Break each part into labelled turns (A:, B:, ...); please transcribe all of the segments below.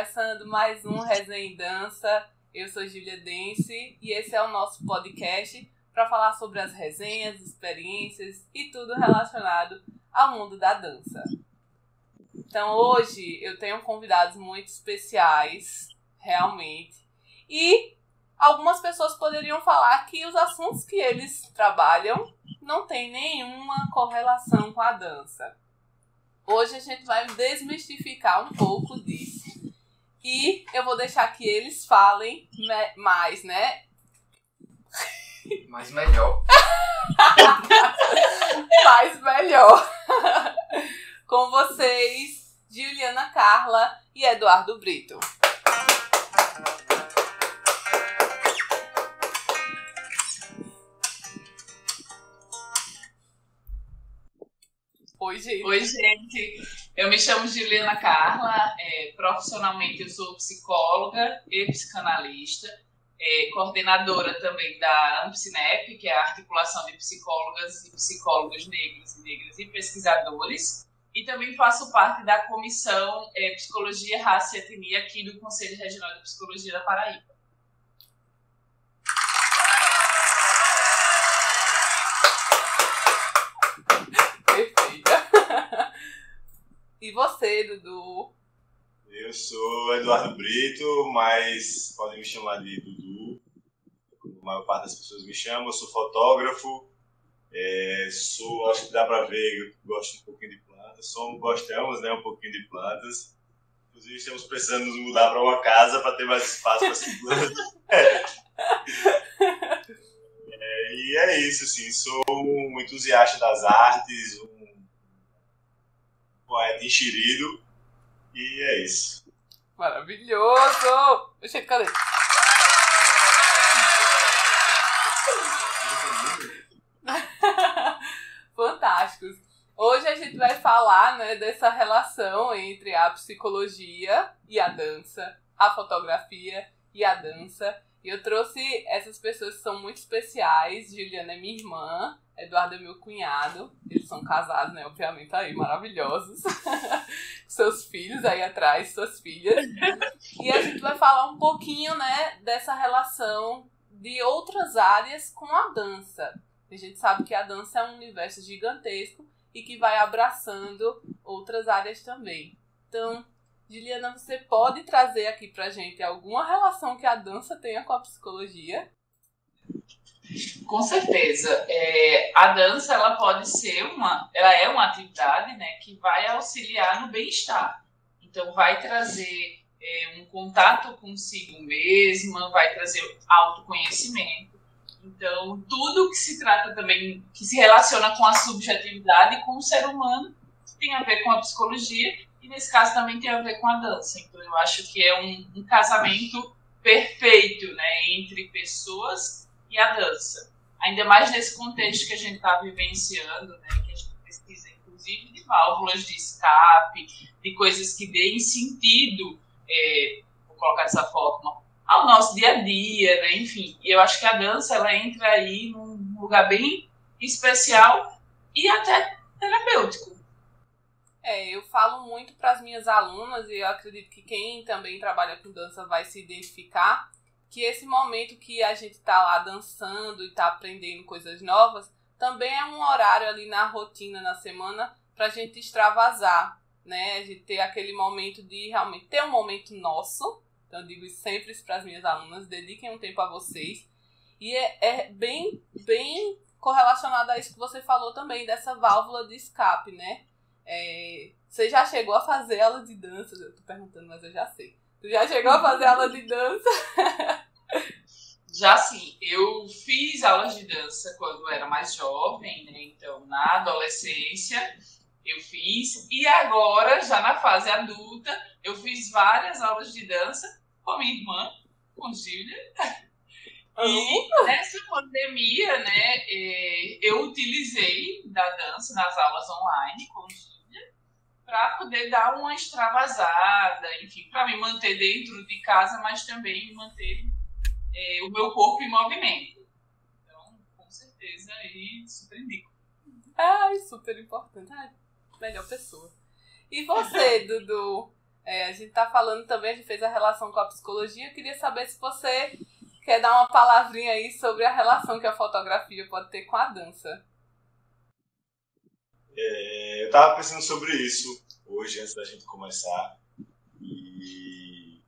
A: Começando mais um Resenha em Dança. Eu sou Julia Dense e esse é o nosso podcast para falar sobre as resenhas, experiências e tudo relacionado ao mundo da dança. Então, hoje eu tenho convidados muito especiais, realmente. E algumas pessoas poderiam falar que os assuntos que eles trabalham não têm nenhuma correlação com a dança. Hoje a gente vai desmistificar um pouco disso. E eu vou deixar que eles falem mais, né?
B: Mais melhor.
A: mais melhor. Com vocês, Juliana Carla e Eduardo Brito. Oi, gente.
C: Oi, gente. Eu me chamo Juliana Carla. É, profissionalmente, eu sou psicóloga e psicanalista. É, coordenadora também da AMPSINEP, que é a Articulação de Psicólogas e Psicólogos Negros e Negras e Pesquisadores. E também faço parte da Comissão é, Psicologia, Raça e Etnia aqui do Conselho Regional de Psicologia da Paraíba.
A: E você, Dudu?
D: Eu sou Eduardo Brito, mas podem me chamar de Dudu. Como a maior parte das pessoas me chamam. Eu sou fotógrafo. É, sou, acho que dá para ver, gosto um pouquinho de plantas. Somos, gostamos, né, um pouquinho de plantas. Inclusive, estamos precisando nos mudar para uma casa para ter mais espaço para essas plantas. É. É, e é isso, assim. Sou um entusiasta das artes, um poeta enxerido. E é isso.
A: Maravilhoso! Gente, cadê? Fantásticos. Hoje a gente vai falar né, dessa relação entre a psicologia e a dança, a fotografia e a dança. E eu trouxe essas pessoas que são muito especiais. Juliana é minha irmã, Eduardo é meu cunhado. Eles são casados, né? Obviamente, aí, maravilhosos. Seus filhos aí atrás, suas filhas. E a gente vai falar um pouquinho, né, dessa relação de outras áreas com a dança. A gente sabe que a dança é um universo gigantesco e que vai abraçando outras áreas também. Então, Juliana, você pode trazer aqui pra gente alguma relação que a dança tenha com a psicologia?
C: Com certeza. É, a dança ela pode ser uma, ela é uma atividade, né, que vai auxiliar no bem-estar. Então vai trazer é, um contato consigo mesma, vai trazer autoconhecimento. Então tudo que se trata também, que se relaciona com a subjetividade, com o ser humano, tem a ver com a psicologia e nesse caso também tem a ver com a dança. Então eu acho que é um, um casamento perfeito, né, entre pessoas e a dança. Ainda mais nesse contexto que a gente está vivenciando, né, que a gente precisa, inclusive, de válvulas de escape, de coisas que deem sentido, é, vou colocar dessa forma, ao nosso dia a dia, né, enfim. E eu acho que a dança, ela entra aí num lugar bem especial e até terapêutico.
A: É, eu falo muito para as minhas alunas e eu acredito que quem também trabalha com dança vai se identificar que esse momento que a gente tá lá dançando e tá aprendendo coisas novas, também é um horário ali na rotina, na semana, pra gente extravasar, né? A gente ter aquele momento de realmente ter um momento nosso. Então, eu digo sempre para as minhas alunas: dediquem um tempo a vocês. E é, é bem, bem correlacionado a isso que você falou também, dessa válvula de escape, né? É, você já chegou a fazer aula de dança? Eu tô perguntando, mas eu já sei. Tu já chegou a fazer aula de dança?
C: Já sim, eu fiz aulas de dança quando era mais jovem, né? Então, na adolescência, eu fiz. E agora, já na fase adulta, eu fiz várias aulas de dança com a minha irmã, com Gília. E nessa pandemia, né, é, eu utilizei da dança nas aulas online com Gília para poder dar uma extravasada, enfim, para me manter dentro de casa, mas também manter é, o meu corpo em movimento. Então, com certeza, aí super indico.
A: Ai, super importante. Ai, melhor pessoa. E você, Dudu? É, a gente tá falando também, a gente fez a relação com a psicologia. Eu queria saber se você quer dar uma palavrinha aí sobre a relação que a fotografia pode ter com a dança.
D: É, eu tava pensando sobre isso hoje, antes da gente começar. E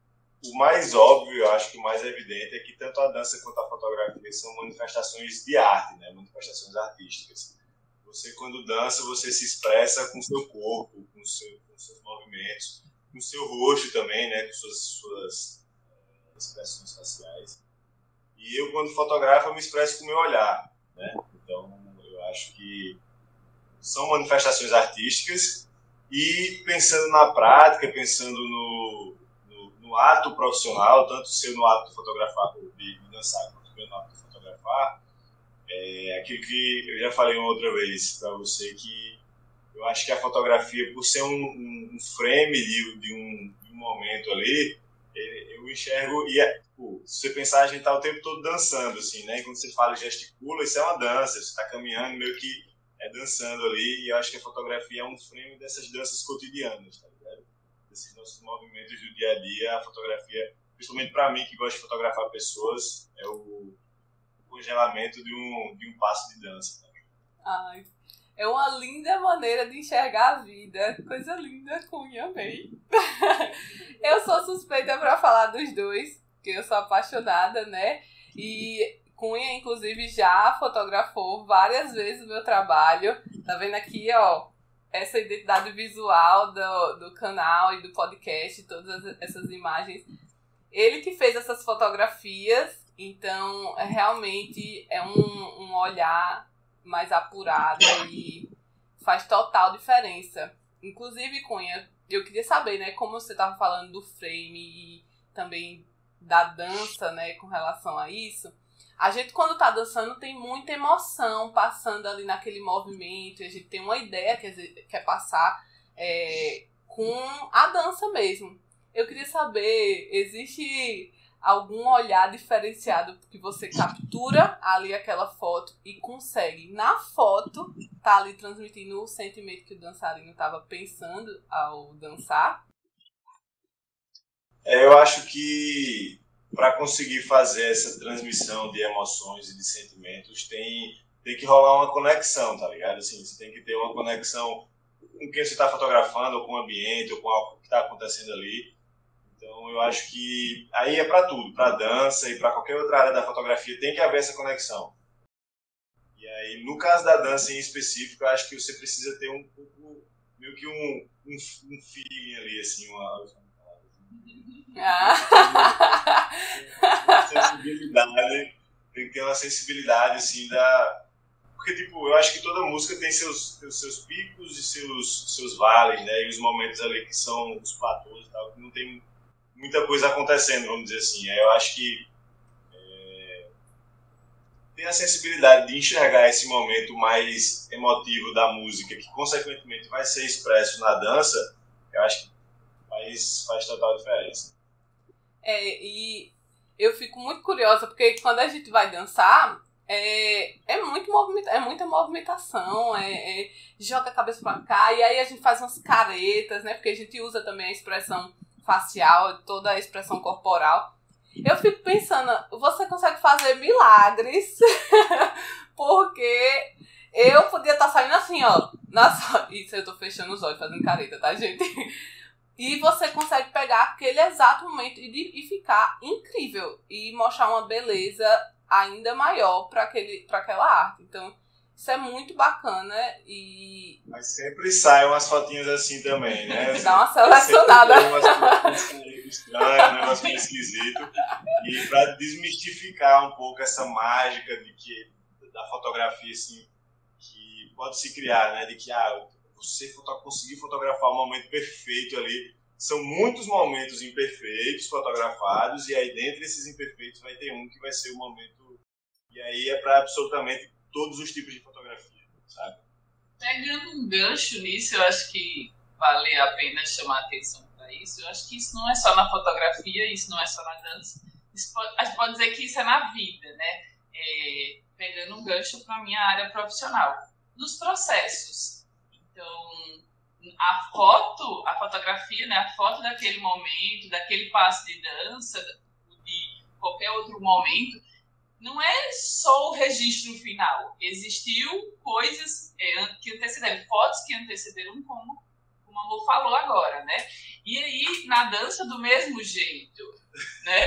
D: o mais óbvio, eu acho que o mais evidente, é que tanto a dança quanto a fotografia são manifestações de arte, né? manifestações artísticas. Você, quando dança, você se expressa com seu corpo, com, seu, com seus movimentos, com seu rosto também, né? com suas, suas uh, expressões faciais. E eu, quando fotografo, eu me expresso com o meu olhar. Né? Então, eu acho que são manifestações artísticas e pensando na prática, pensando no, no, no ato profissional, tanto seu no ato de fotografar, de dançar, quanto no ato de fotografar, é aquilo que eu já falei uma outra vez para você, que eu acho que a fotografia, por ser um, um, um frame de, de, um, de, um, momento ali, eu enxergo, e é, pô, se você pensar, a gente está o tempo todo dançando, assim, né? E quando você fala gesticula, isso é uma dança, você está caminhando meio que é dançando ali, e eu acho que a fotografia é um frame dessas danças cotidianas, tá ligado? Desses nossos movimentos do dia a dia, a fotografia, principalmente para mim que gosta de fotografar pessoas, é o congelamento de um, de um passo de dança. Tá?
A: Ai, é uma linda maneira de enxergar a vida. Coisa linda, Cunha, amei. eu sou suspeita para falar dos dois, porque eu sou apaixonada, né? E Cunha, inclusive, já fotografou várias vezes o meu trabalho. Tá vendo aqui, ó, essa identidade visual do, do canal e do podcast, todas essas imagens. Ele que fez essas fotografias, então realmente é um, um olhar mais apurado e faz total diferença. Inclusive, Cunha, eu queria saber, né, como você estava falando do frame e também da dança, né, com relação a isso. A gente, quando tá dançando, tem muita emoção passando ali naquele movimento. A gente tem uma ideia que quer passar é, com a dança mesmo. Eu queria saber, existe algum olhar diferenciado que você captura ali aquela foto e consegue, na foto, tá ali transmitindo o sentimento que o dançarino estava pensando ao dançar?
D: É, eu acho que para conseguir fazer essa transmissão de emoções e de sentimentos, tem, tem que rolar uma conexão, tá ligado? Assim, você tem que ter uma conexão com quem você está fotografando, ou com o ambiente, ou com o que está acontecendo ali. Então, eu acho que aí é para tudo, para dança e para qualquer outra área da fotografia, tem que haver essa conexão. E aí, no caso da dança em específico, eu acho que você precisa ter um pouco, meio que um, um, um feeling ali, assim, uma, ah. sensibilidade, tem que ter uma sensibilidade assim da. Porque, tipo, eu acho que toda música tem seus, seus picos e seus, seus vales, né? E os momentos ali que são os platôs e tal, que não tem muita coisa acontecendo, vamos dizer assim. Eu acho que é, ter a sensibilidade de enxergar esse momento mais emotivo da música, que consequentemente vai ser expresso na dança, eu acho que faz, faz total diferença.
A: É, e eu fico muito curiosa, porque quando a gente vai dançar, é, é, muito movimenta, é muita movimentação, é, é, joga a cabeça pra cá, e aí a gente faz umas caretas, né? Porque a gente usa também a expressão facial, toda a expressão corporal. Eu fico pensando, você consegue fazer milagres, porque eu podia estar tá saindo assim, ó. Nossa, isso eu tô fechando os olhos fazendo careta, tá, gente? E você consegue pegar aquele exato momento e, e ficar incrível e mostrar uma beleza ainda maior para aquela arte. Então, isso é muito bacana e.
D: Mas sempre sai umas fotinhas assim também, né?
A: Dá uma selecionada.
D: Umas estranhas, um negócio meio esquisito. E para desmistificar um pouco essa mágica de que, da fotografia, assim, que pode se criar, né? De que, ah, você conseguir fotografar o momento perfeito ali. São muitos momentos imperfeitos fotografados, e aí, dentre esses imperfeitos, vai ter um que vai ser o momento. E aí é para absolutamente todos os tipos de fotografia, sabe?
C: Pegando um gancho nisso, eu acho que vale a pena chamar atenção para isso. Eu acho que isso não é só na fotografia, isso não é só na dança. Pode, a gente pode dizer que isso é na vida, né? É, pegando um gancho para minha área profissional. Nos processos, então, a foto, a fotografia, né, a foto daquele momento, daquele passo de dança, de qualquer outro momento, não é só o registro final. Existiu coisas é, que antecederam, fotos que antecederam, como, como a Amor falou agora, né? E aí, na dança, do mesmo jeito, né?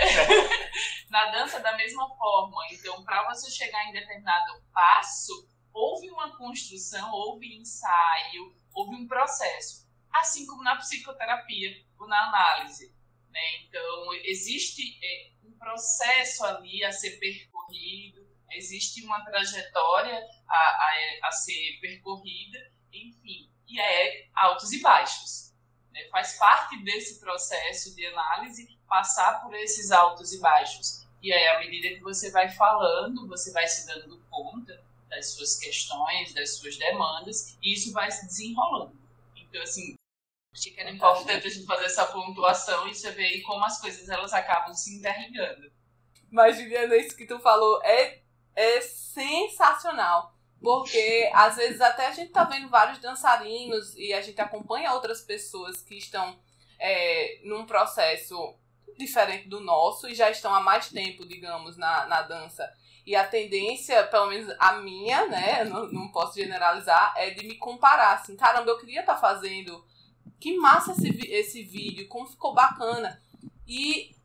C: na dança, da mesma forma. Então, para você chegar em determinado passo, houve uma construção, houve ensaio, houve um processo. Assim como na psicoterapia ou na análise. Né? Então, existe é, um processo ali a ser percorrido, existe uma trajetória a, a, a ser percorrida, enfim, e é altos e baixos. Né? Faz parte desse processo de análise passar por esses altos e baixos. E aí, à medida que você vai falando, você vai se dando conta das suas questões, das suas demandas, e isso vai se desenrolando. Então, assim, acho que era importante a gente fazer essa pontuação e você ver como as coisas elas acabam se interligando.
A: Mas, Juliana, isso que tu falou é, é sensacional. Porque às vezes até a gente tá vendo vários dançarinos e a gente acompanha outras pessoas que estão é, num processo diferente do nosso e já estão há mais tempo, digamos, na, na dança. E a tendência, pelo menos a minha, né? Não, não posso generalizar, é de me comparar. Assim, caramba, eu queria estar tá fazendo. Que massa esse, esse vídeo, como ficou bacana. E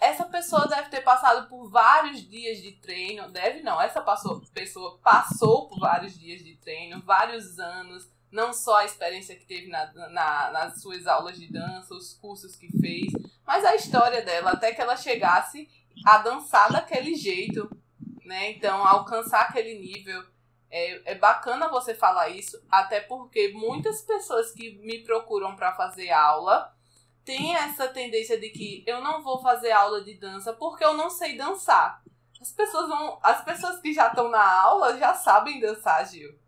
A: essa pessoa deve ter passado por vários dias de treino. Deve não, essa passou, pessoa passou por vários dias de treino, vários anos. Não só a experiência que teve na, na, nas suas aulas de dança, os cursos que fez, mas a história dela, até que ela chegasse a dançar daquele jeito, né? Então, alcançar aquele nível. É, é bacana você falar isso, até porque muitas pessoas que me procuram para fazer aula têm essa tendência de que eu não vou fazer aula de dança porque eu não sei dançar. As pessoas vão, as pessoas que já estão na aula já sabem dançar, Gil.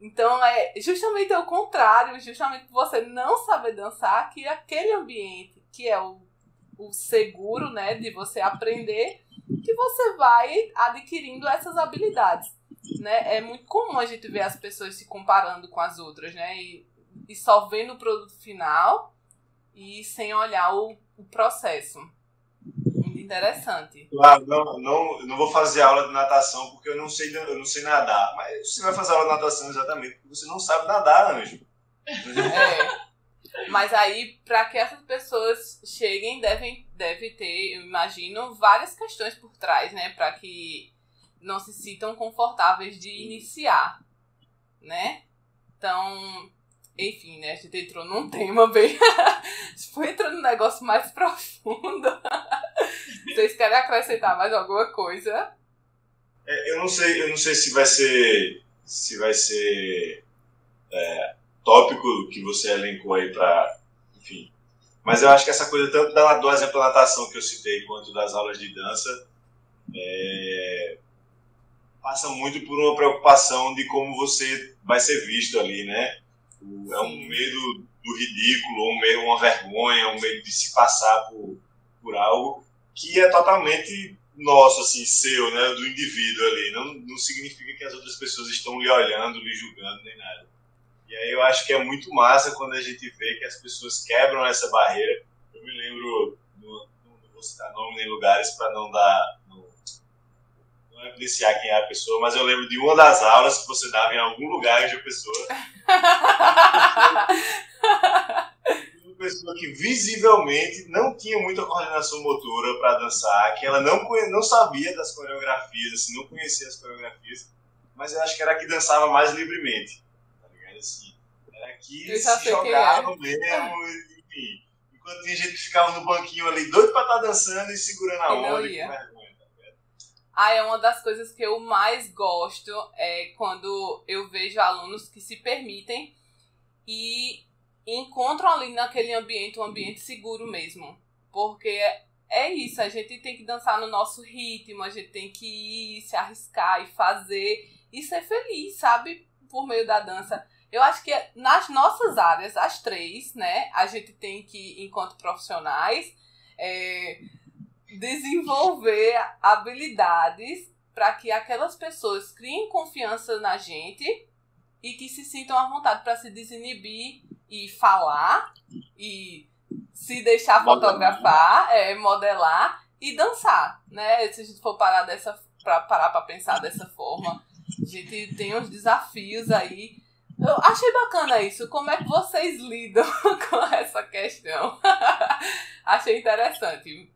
A: Então é justamente o contrário, justamente você não saber dançar, que aquele ambiente que é o, o seguro, né, de você aprender, que você vai adquirindo essas habilidades. Né? É muito comum a gente ver as pessoas se comparando com as outras, né? E, e só vendo o produto final e sem olhar o, o processo. Muito interessante.
D: Claro, não, não, não vou fazer aula de natação porque eu não sei, eu não sei nadar. Mas você vai fazer aula de natação exatamente porque você não sabe nadar, Anjo.
A: É. Mas aí, para que essas pessoas cheguem, devem deve ter, eu imagino, várias questões por trás, né? Para que não se sintam confortáveis de iniciar, né? Então, enfim, né? A gente entrou num tema bem. Foi entrando num negócio mais profundo. Vocês querem acrescentar mais alguma coisa?
D: É, eu não sei, eu não sei se vai ser. Se vai ser. É, tópico que você elencou aí para, enfim. Mas eu acho que essa coisa tanto da, do exemplo da natação que eu citei quanto das aulas de dança é, passa muito por uma preocupação de como você vai ser visto ali, né? É um medo do ridículo, um medo, uma vergonha, um medo de se passar por, por algo que é totalmente nosso, assim, seu, né? Do indivíduo ali. Não, não significa que as outras pessoas estão lhe olhando, lhe julgando, nem nada. E aí eu acho que é muito massa quando a gente vê que as pessoas quebram essa barreira. Eu me lembro, não, não vou citar nome nem lugares para não dar. Não, não evidenciar quem é a pessoa, mas eu lembro de uma das aulas que você dava em algum lugar de uma pessoa. uma pessoa que visivelmente não tinha muita coordenação motora para dançar, que ela não, não sabia das coreografias, assim, não conhecia as coreografias, mas eu acho que era a que dançava mais livremente assim. Era que se jogava é. mesmo, enfim. Enquanto tinha gente que ficava no banquinho ali, doido pra estar tá dançando e segurando a onda. Tá
A: ah, é uma das coisas que eu mais gosto é quando eu vejo alunos que se permitem e encontram ali naquele ambiente um ambiente seguro mesmo. Porque é isso, a gente tem que dançar no nosso ritmo, a gente tem que ir, se arriscar e fazer e ser feliz, sabe? Por meio da dança. Eu acho que nas nossas áreas, as três, né, a gente tem que, enquanto profissionais, é, desenvolver habilidades para que aquelas pessoas criem confiança na gente e que se sintam à vontade para se desinibir e falar e se deixar fotografar, é, modelar e dançar, né? Se a gente for parar dessa para parar para pensar dessa forma, a gente tem uns desafios aí. Eu achei bacana isso. Como é que vocês lidam com essa questão? achei interessante.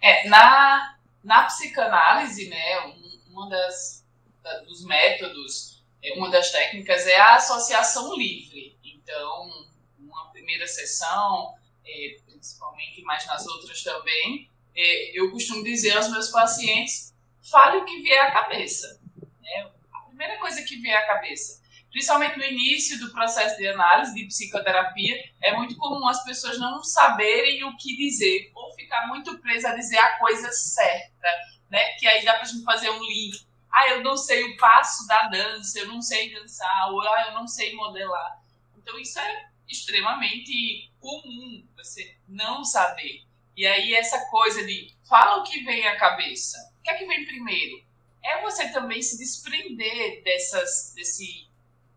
C: É, na, na psicanálise, né, um, uma das da, dos métodos, é, uma das técnicas é a associação livre. Então, uma primeira sessão, é, principalmente, mas nas outras também, é, eu costumo dizer aos meus pacientes: fale o que vier à cabeça. Né? A primeira coisa que vier à cabeça. Principalmente no início do processo de análise de psicoterapia, é muito comum as pessoas não saberem o que dizer, ou ficar muito presa a dizer a coisa certa, né? Que aí dá para gente fazer um link. Ah, eu não sei o passo da dança, eu não sei dançar, ou ah, eu não sei modelar. Então isso é extremamente comum, você não saber. E aí essa coisa de fala o que vem à cabeça. O que é que vem primeiro? É você também se desprender dessas, desse,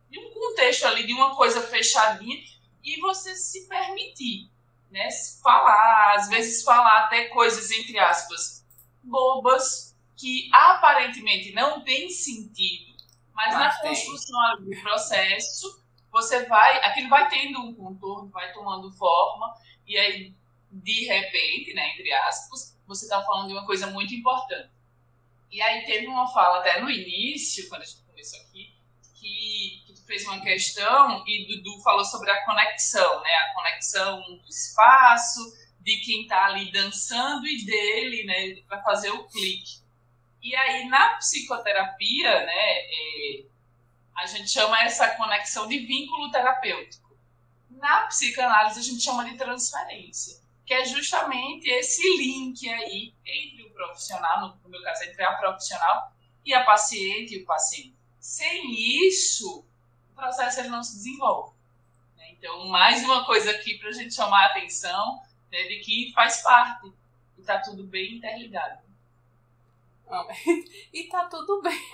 C: de um contexto ali, de uma coisa fechadinha, e você se permitir, né? Falar, às vezes falar até coisas, entre aspas, bobas, que aparentemente não tem sentido, mas, mas na tem. construção do processo, você vai, aquilo vai tendo um contorno, vai tomando forma, e aí de repente, né, entre aspas, você está falando de uma coisa muito importante. E aí teve uma fala até no início, quando a gente começou aqui, que, fez uma questão e Dudu falou sobre a conexão, né? A conexão do espaço, de quem está ali dançando e dele, né? Para fazer o clique. E aí na psicoterapia, né? É, a gente chama essa conexão de vínculo terapêutico. Na psicanálise a gente chama de transferência que é justamente esse link aí entre o profissional, no meu caso, entre a profissional e a paciente e o paciente. Sem isso, processo ele não se desenvolve. Né? Então, mais uma coisa aqui para a gente chamar a atenção né, de que faz parte e está tudo bem interligado.
A: e tá tudo bem.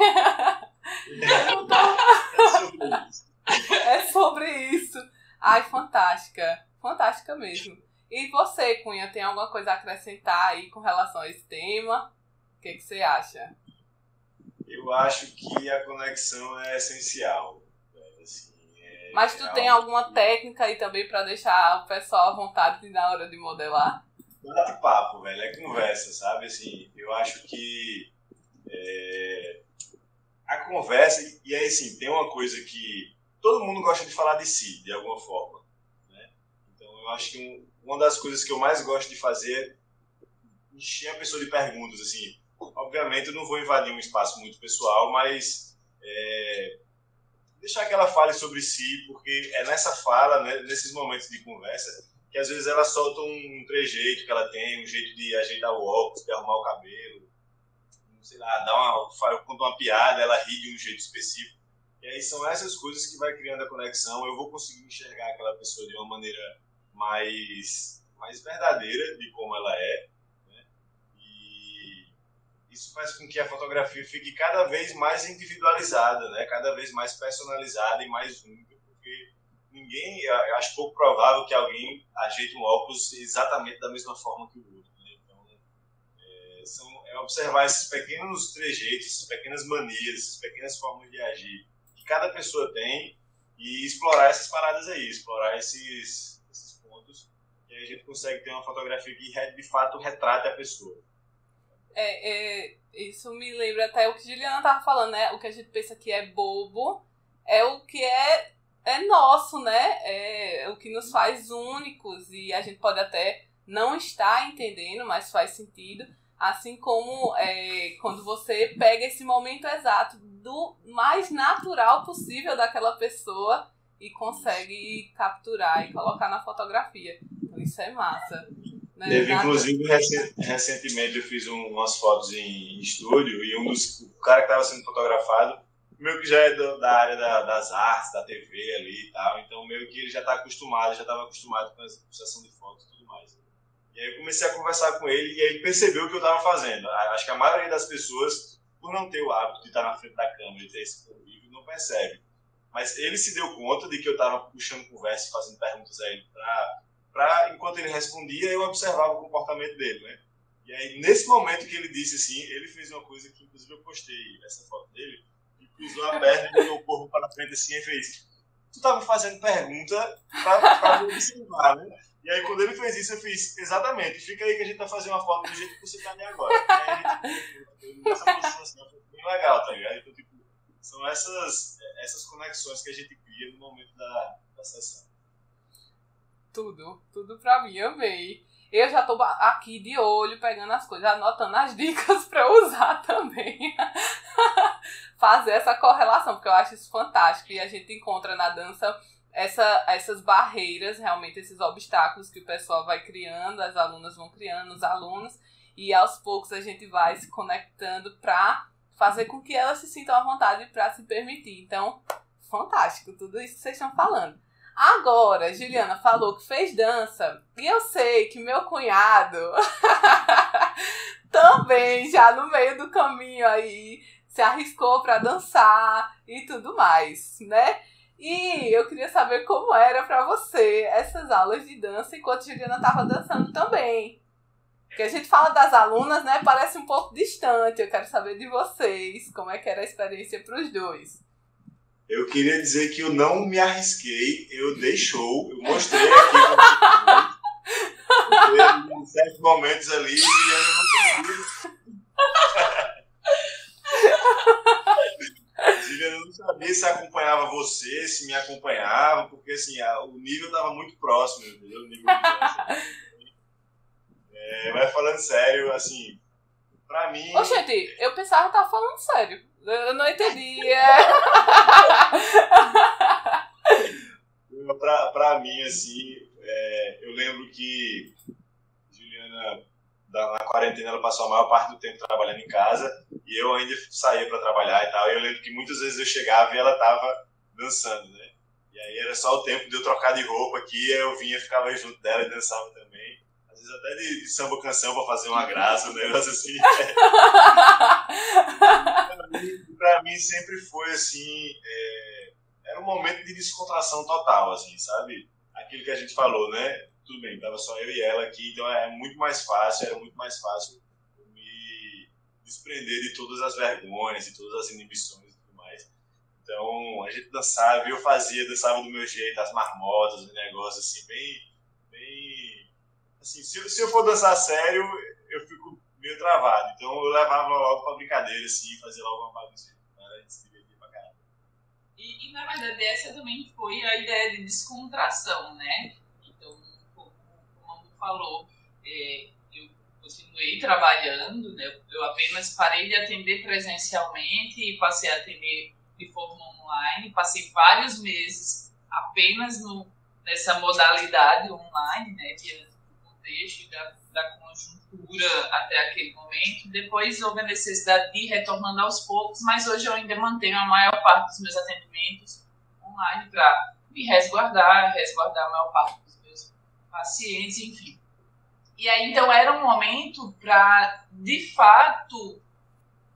A: é sobre isso. Ai, fantástica. Fantástica mesmo. E você, Cunha, tem alguma coisa a acrescentar aí com relação a esse tema? O que, que você acha?
D: Eu acho que a conexão é essencial.
A: Mas tu tem alguma técnica aí também para deixar o pessoal à vontade na hora de modelar?
D: Bate-papo, velho, é conversa, sabe? Assim, eu acho que é, a conversa, e aí assim, tem uma coisa que todo mundo gosta de falar de si, de alguma forma. Né? Então eu acho que um, uma das coisas que eu mais gosto de fazer é encher a pessoa de perguntas, assim. Obviamente eu não vou invadir um espaço muito pessoal, mas é, deixar que ela fale sobre si, porque é nessa fala, né, nesses momentos de conversa, que às vezes ela solta um trejeito que ela tem, um jeito de ajeitar o óculos, de arrumar o cabelo, sei lá, dar uma, conta uma piada, ela ri de um jeito específico. E aí são essas coisas que vai criando a conexão. Eu vou conseguir enxergar aquela pessoa de uma maneira mais, mais verdadeira de como ela é. Isso faz com que a fotografia fique cada vez mais individualizada, né? cada vez mais personalizada e mais única, porque ninguém, eu acho pouco provável que alguém ajeite um óculos exatamente da mesma forma que o outro. Né? Então, é, são, é observar esses pequenos trejeitos, essas pequenas manias, essas pequenas formas de agir que cada pessoa tem e explorar essas paradas aí, explorar esses e aí a gente consegue ter uma fotografia que de fato retrate a pessoa.
A: É, é, isso me lembra até o que a Juliana tava falando, né? O que a gente pensa que é bobo é o que é, é nosso, né? É o que nos faz únicos e a gente pode até não estar entendendo, mas faz sentido. Assim como é, quando você pega esse momento exato do mais natural possível daquela pessoa e consegue capturar e colocar na fotografia. Isso é massa.
D: Né? Teve, inclusive, recentemente eu fiz um, umas fotos em, estúdio e um dos, o cara que estava sendo fotografado, meio que já é do, da área da, das artes, da TV ali e tal, então meio que ele já está acostumado, já estava acostumado com a sessão de fotos e tudo mais. E aí eu comecei a conversar com ele e aí ele percebeu o que eu estava fazendo. Acho que a maioria das pessoas, por não ter o hábito de estar na frente da câmera e ter esse convívio, não percebe. Mas ele se deu conta de que eu estava puxando conversa, fazendo perguntas a ele para pra, enquanto ele respondia, eu observava o comportamento dele, né? E aí, nesse momento que ele disse assim, ele fez uma coisa que, inclusive, eu postei essa foto dele, e cruzou a perna e botou o corpo para frente assim e fez: Tu tá me fazendo pergunta para me observar, né? E aí, quando ele fez isso, eu fiz: Exatamente, fica aí que a gente vai fazer uma foto do jeito que você tá ali agora. E aí, a gente, essa posição assim, foi bem legal, tá ligado? Então, tipo, são essas, essas conexões que a gente cria no momento da, da sessão.
A: Tudo, tudo pra mim, amei. Eu já tô aqui de olho, pegando as coisas, anotando as dicas para usar também. Fazer essa correlação, porque eu acho isso fantástico. E a gente encontra na dança essa, essas barreiras, realmente, esses obstáculos que o pessoal vai criando, as alunas vão criando, os alunos, e aos poucos a gente vai se conectando para fazer com que elas se sintam à vontade para se permitir. Então, fantástico tudo isso que vocês estão falando. Agora, Juliana falou que fez dança. E eu sei que meu cunhado também, já no meio do caminho aí, se arriscou para dançar e tudo mais, né? E eu queria saber como era para você essas aulas de dança enquanto Juliana estava dançando também. Porque a gente fala das alunas, né? Parece um pouco distante. Eu quero saber de vocês, como é que era a experiência para os dois.
D: Eu queria dizer que eu não me arrisquei, eu dei show, eu mostrei aqui em certos momentos ali eu não sabia. eu não sabia se acompanhava você, se me acompanhava, porque assim, a, o nível estava muito próximo, entendeu? O nível é, mas falando sério, assim, pra mim.
A: Ô, gente, eu pensava que tava falando sério. Eu não entendi.
D: pra, pra mim, assim, é, eu lembro que Juliana, na quarentena, ela passou a maior parte do tempo trabalhando em casa e eu ainda saía para trabalhar e tal. E eu lembro que muitas vezes eu chegava e ela tava dançando, né? E aí era só o tempo de eu trocar de roupa aqui, eu vinha, ficava junto dela e dançava também até de, de samba canção para fazer uma graça, um negócio assim. pra, mim, pra, mim, sempre foi assim. É, era um momento de descontração total, assim, sabe? Aquilo que a gente falou, né? Tudo bem, tava só eu e ela aqui, então é muito mais fácil, era muito mais fácil me desprender de todas as vergonhas, de todas as inibições e tudo mais. Então, a gente dançava, eu fazia, dançava do meu jeito, as marmotas, os negócios assim, bem assim, se, se eu for dançar sério, eu fico meio travado. Então eu levava logo pra brincadeira, assim, fazer logo uma bagunça. A se divertia pra caramba.
C: E, e, na verdade essa também foi a ideia de descontração, né? Então, como, o falou, é, eu continuei trabalhando, né? Eu apenas parei de atender presencialmente e passei a atender de forma online. Passei vários meses apenas no, nessa modalidade online, né? De contexto da, da conjuntura até aquele momento. Depois houve a necessidade de ir retornando aos poucos, mas hoje eu ainda mantenho a maior parte dos meus atendimentos online para me resguardar, resguardar a maior parte dos meus pacientes, enfim. E aí, então, era um momento para, de fato,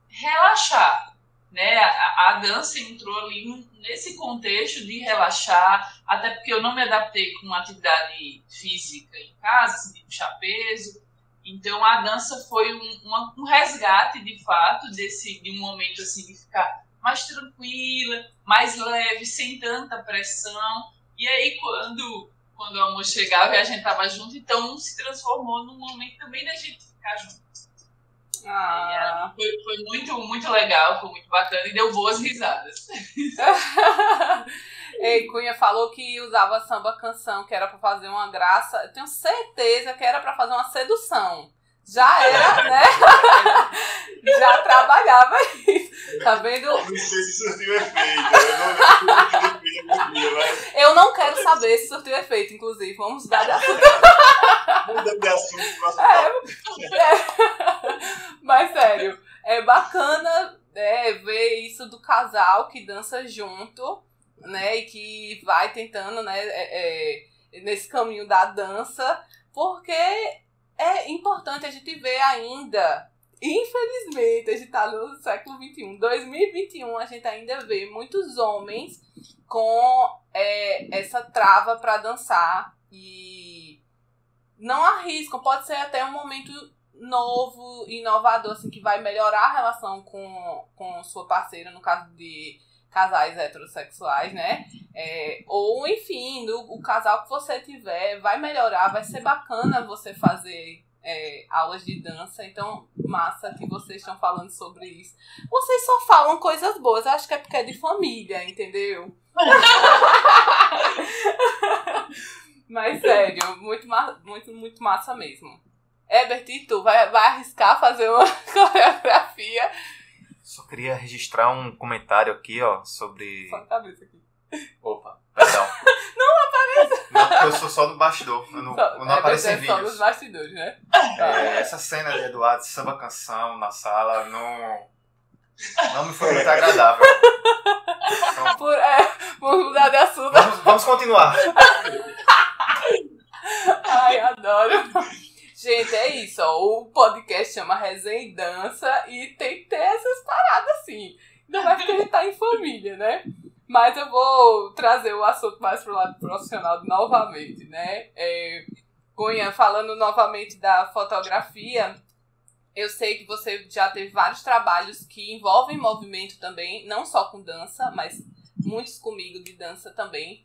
C: relaxar, né? A, a, dança entrou ali nesse contexto de relaxar, até porque eu não me adaptei com atividade física em casa, assim, de puxar peso. Então a dança foi um, uma, um resgate de fato desse de um momento assim de ficar mais tranquila, mais leve, sem tanta pressão. E aí quando quando o amor chegava e a gente tava junto, então se transformou num momento também da gente ficar junto. Ah. Foi, foi, muito, muito legal, foi muito bacana e deu boas risadas.
A: Ei, Cunha falou que usava samba canção, que era para fazer uma graça. Eu tenho certeza que era para fazer uma sedução. Já era, né? Já trabalhava isso. Tá vendo? Eu
D: não sei se surtiu efeito.
A: Eu não quero saber se surtiu efeito, inclusive. Vamos dar de assunto.
D: Mudando de assunto,
A: é, é, Mas sério, é bacana é, ver isso do casal que dança junto, né? E que vai tentando, né? É, é, nesse caminho da dança, porque é importante a gente ver ainda infelizmente, a gente tá no século XXI. 2021, a gente ainda vê muitos homens com é, essa trava para dançar e não arriscam. Pode ser até um momento novo, inovador, assim, que vai melhorar a relação com, com sua parceira, no caso de casais heterossexuais, né? É, ou, enfim, do, o casal que você tiver vai melhorar, vai ser bacana você fazer é, aulas de dança. Então, massa que vocês estão falando sobre isso. Vocês só falam coisas boas, acho que é porque é de família, entendeu? Mas sério, muito, muito, muito massa mesmo. Herbert, e tu? Vai, vai arriscar fazer uma coreografia?
B: Só queria registrar um comentário aqui, ó, sobre.
A: Só a cabeça aqui.
B: Opa, perdão.
A: não apareça!
B: Não, porque eu sou só do bastidor. Eu não, eu não
A: é,
B: apareço em
A: é só nos
B: vídeos.
A: bastidores, né?
B: É, essa cena de Eduardo samba canção na sala não. Não me foi muito agradável. Então,
A: Por, é, vamos mudar de assunto.
B: vamos, vamos continuar.
A: Ai, adoro. Gente, é isso, ó. O podcast chama Resenha e Dança e tem que ter essas paradas assim. Ainda mais que a gente tá em família, né? Mas eu vou trazer o assunto mais pro lado profissional novamente, né? É, Cunha, falando novamente da fotografia, eu sei que você já teve vários trabalhos que envolvem movimento também, não só com dança, mas muitos comigo de dança também.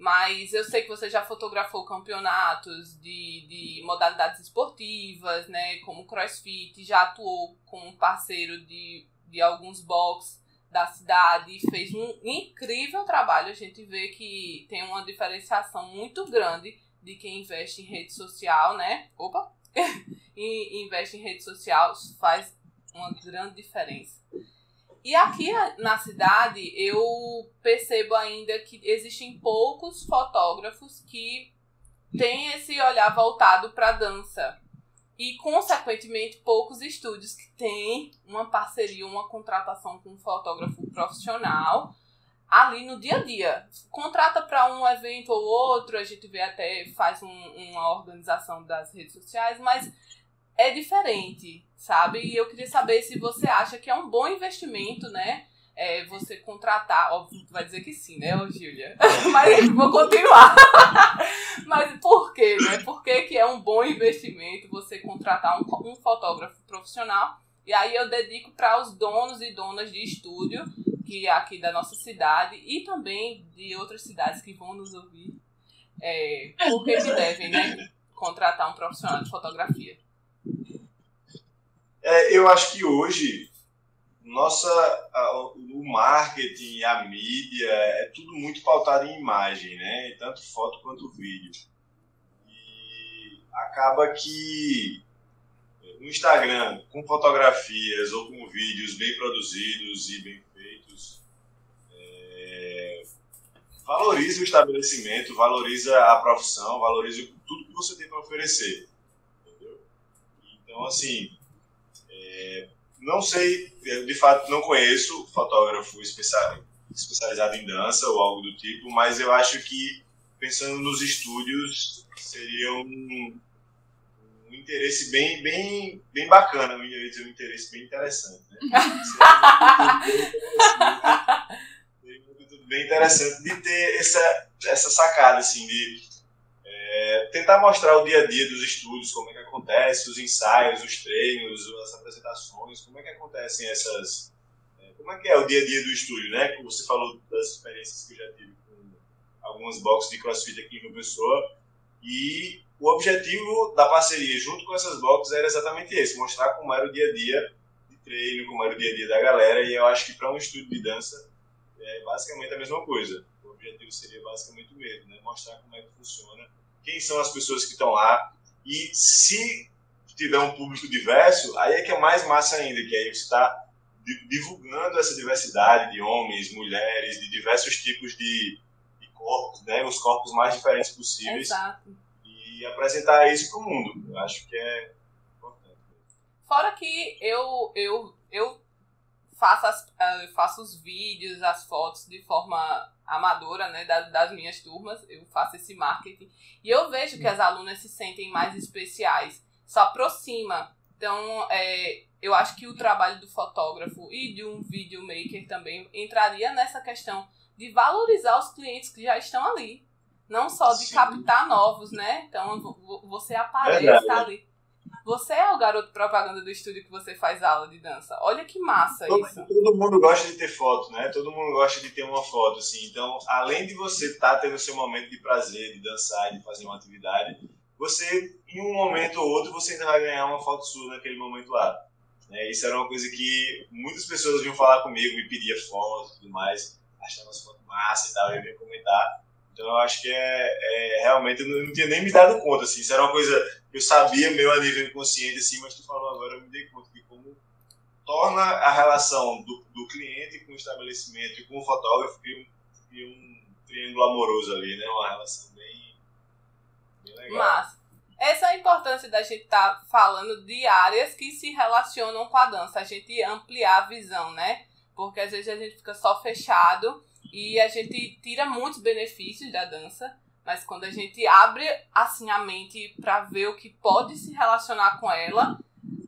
A: Mas eu sei que você já fotografou campeonatos de, de modalidades esportivas, né? Como crossfit, já atuou como parceiro de, de alguns box da cidade e fez um incrível trabalho. A gente vê que tem uma diferenciação muito grande de quem investe em rede social, né? Opa! e investe em rede social faz uma grande diferença. E aqui na cidade eu percebo ainda que existem poucos fotógrafos que têm esse olhar voltado para dança. E, consequentemente, poucos estúdios que têm uma parceria, uma contratação com um fotógrafo profissional ali no dia a dia. Contrata para um evento ou outro, a gente vê até, faz um, uma organização das redes sociais, mas é diferente, sabe? E eu queria saber se você acha que é um bom investimento, né? É, você contratar, óbvio, tu vai dizer que sim, né, ô Júlia? Mas vou continuar. Mas por quê, né? Por que, que é um bom investimento você contratar um, um fotógrafo profissional? E aí eu dedico para os donos e donas de estúdio, que é aqui da nossa cidade, e também de outras cidades que vão nos ouvir. É, por que devem, né? Contratar um profissional de fotografia.
D: É, eu acho que hoje nossa, a- o marketing, a mídia, é tudo muito pautado em imagem, né? Tanto foto quanto vídeo. E acaba que o Instagram, com fotografias ou com vídeos bem produzidos e bem feitos, é, valoriza o estabelecimento, valoriza a profissão, valoriza tudo que você tem para oferecer. Entendeu? Então, assim, é, não sei, de fato não conheço fotógrafo especia- especializado em dança ou algo do tipo, mas eu acho que pensando nos estúdios seria um, um interesse bem, bem, bem bacana, eu ia dizer um interesse bem interessante, né? Seria coisa bem interessante de ter essa, essa sacada, assim, de é, tentar mostrar o dia a dia dos estúdios, como é que acontece, os ensaios, os treinos, as apresentações, como é que acontecem essas. é, como é que é o dia a dia do estúdio, né? Como você falou das experiências que eu já tive com algumas boxes de crossfit aqui em João Pessoa. E o objetivo da parceria junto com essas boxes era exatamente esse: mostrar como era o dia a dia de treino, como era o dia a dia da galera. E eu acho que para um estúdio de dança é basicamente a mesma coisa. O objetivo seria basicamente o mesmo, né? Mostrar como é que funciona quem são as pessoas que estão lá e se tiver um público diverso, aí é que é mais massa ainda, que aí você está divulgando essa diversidade de homens, mulheres, de diversos tipos de, de corpos, né, os corpos mais diferentes possíveis
A: Exato.
D: e apresentar isso para o mundo. Eu acho que é importante.
A: Fora que eu, eu, eu faço, as, eh, eu faço os vídeos, as fotos de forma amadora, né, das, das minhas turmas, eu faço esse marketing. E eu vejo que as alunas se sentem mais especiais. Isso aproxima. Então, é, eu acho que o trabalho do fotógrafo e de um videomaker também entraria nessa questão de valorizar os clientes que já estão ali. Não só de captar novos, né? Então, você aparece Verdade. ali. Você é o garoto propaganda do estúdio que você faz aula de dança. Olha que massa
D: todo,
A: isso.
D: Todo mundo gosta de ter foto, né? Todo mundo gosta de ter uma foto, assim. Então, além de você estar tá tendo seu momento de prazer, de dançar, de fazer uma atividade, você, em um momento ou outro, você ainda vai ganhar uma foto sua naquele momento lá. Né? Isso era uma coisa que muitas pessoas vinham falar comigo, me pedia foto e tudo mais, achando as fotos massa e tal, eu ia comentar. Então eu acho que é, é realmente, eu não, eu não, tinha nem me dado conta, assim, isso era uma coisa eu sabia a nível inconsciente, assim, mas tu falou agora, eu me dei conta de como torna a relação do, do cliente com o estabelecimento e com o fotógrafo cria um, um triângulo amoroso ali, né? Uma relação bem, bem legal.
A: Mas, essa é a importância da gente estar tá falando de áreas que se relacionam com a dança, a gente ampliar a visão, né? Porque às vezes a gente fica só fechado e a gente tira muitos benefícios da dança, mas quando a gente abre assim a mente para ver o que pode se relacionar com ela,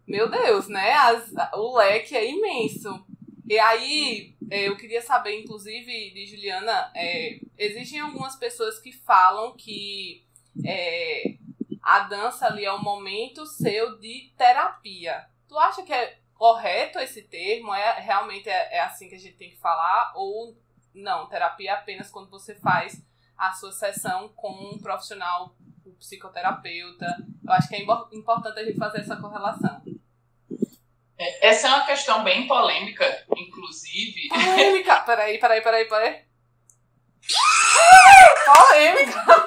A: meu Deus, né? As, o leque é imenso. E aí, é, eu queria saber, inclusive, de Juliana, é, existem algumas pessoas que falam que é, a dança ali é um momento seu de terapia. Tu acha que é correto esse termo? É realmente é, é assim que a gente tem que falar? Ou não, terapia é apenas quando você faz a sua sessão com um profissional, um psicoterapeuta. Eu acho que é importante a gente fazer essa correlação.
C: É, essa é uma questão bem polêmica, inclusive.
A: Polêmica! Peraí, peraí, peraí, peraí. polêmica!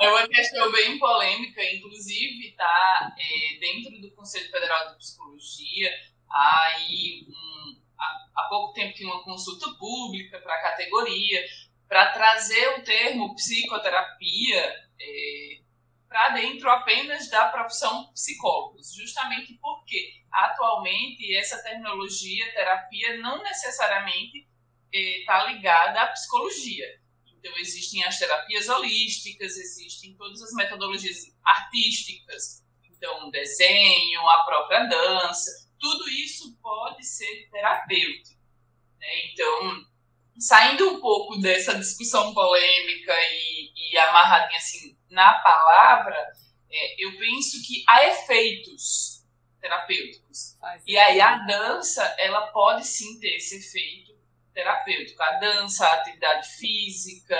C: É uma questão bem polêmica, inclusive tá é, dentro do Conselho Federal de Psicologia, aí um, há, há pouco tempo tinha uma consulta pública para a categoria, para trazer o termo psicoterapia é, para dentro apenas da profissão psicólogos, justamente porque atualmente essa terminologia terapia não necessariamente está é, ligada à psicologia. Então existem as terapias holísticas, existem todas as metodologias artísticas, então desenho, a própria dança, tudo isso pode ser terapêutico. Né? Então saindo um pouco dessa discussão polêmica e, e amarradinha assim na palavra, é, eu penso que há efeitos terapêuticos. e aí a dança, ela pode sim ter esse efeito terapêutico. A dança, a atividade física,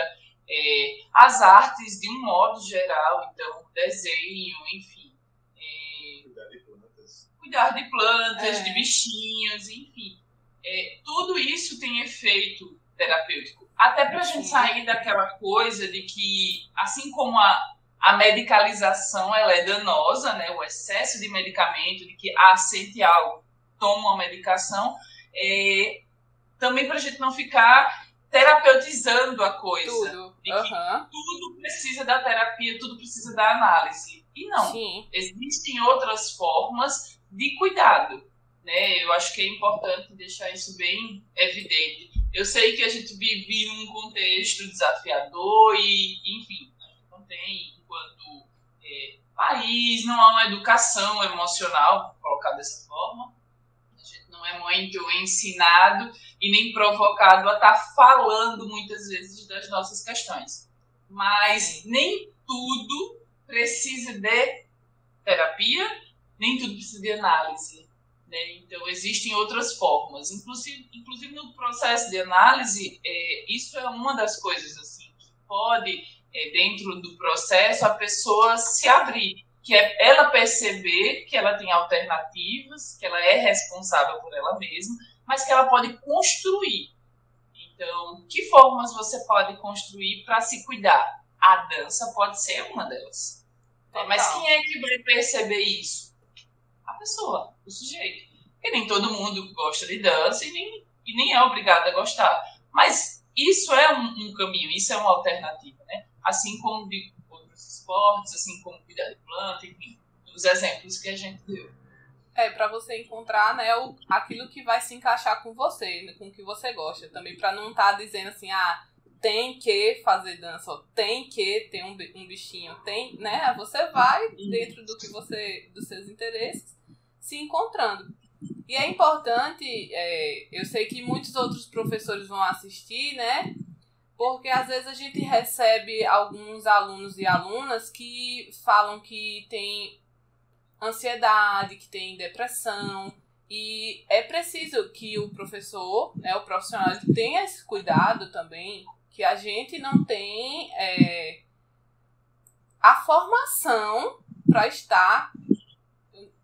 C: é, as artes de um modo geral, então desenho, enfim.
D: É, cuidar de plantas.
C: Cuidar de plantas, é. de bichinhos, enfim. É, tudo isso tem efeito terapêutico. Até para a gente sair daquela coisa de que, assim como a, a medicalização ela é danosa, né, o excesso de medicamento, de que ah, sente algo, toma uma medicação, é, também para a gente não ficar terapeutizando a coisa.
A: Tudo.
C: De que uhum. tudo precisa da terapia, tudo precisa da análise. E não.
A: Sim.
C: Existem outras formas de cuidado. Né? Eu acho que é importante deixar isso bem evidente. Eu sei que a gente vive num contexto desafiador e, enfim, a gente não tem, enquanto é, país, não há uma educação emocional, colocar dessa forma. A gente não é muito ensinado e nem provocado a estar tá falando muitas vezes das nossas questões. Mas nem tudo precisa de terapia, nem tudo precisa de análise né? Então, existem outras formas. Inclusive, inclusive no processo de análise, é, isso é uma das coisas assim, que pode, é, dentro do processo, a pessoa se abrir. Que é ela perceber que ela tem alternativas, que ela é responsável por ela mesma, mas que ela pode construir. Então, que formas você pode construir para se cuidar? A dança pode ser uma delas. Mas quem é que vai perceber isso? A pessoa, o sujeito. E nem todo mundo gosta de dança e nem, e nem é obrigado a gostar. Mas isso é um, um caminho, isso é uma alternativa, né? Assim como de outros esportes, assim como cuidar de planta, enfim, os exemplos que a gente deu.
A: É, para você encontrar, né, o, aquilo que vai se encaixar com você, com o que você gosta. Também para não estar tá dizendo assim, ah, tem que fazer dança, ou tem que ter um, um bichinho, tem, né? Você vai dentro do que você, dos seus interesses, se encontrando. E é importante, é, eu sei que muitos outros professores vão assistir, né? Porque às vezes a gente recebe alguns alunos e alunas que falam que tem ansiedade, que tem depressão. E é preciso que o professor, né, o profissional, tenha esse cuidado também, que a gente não tem é, a formação para estar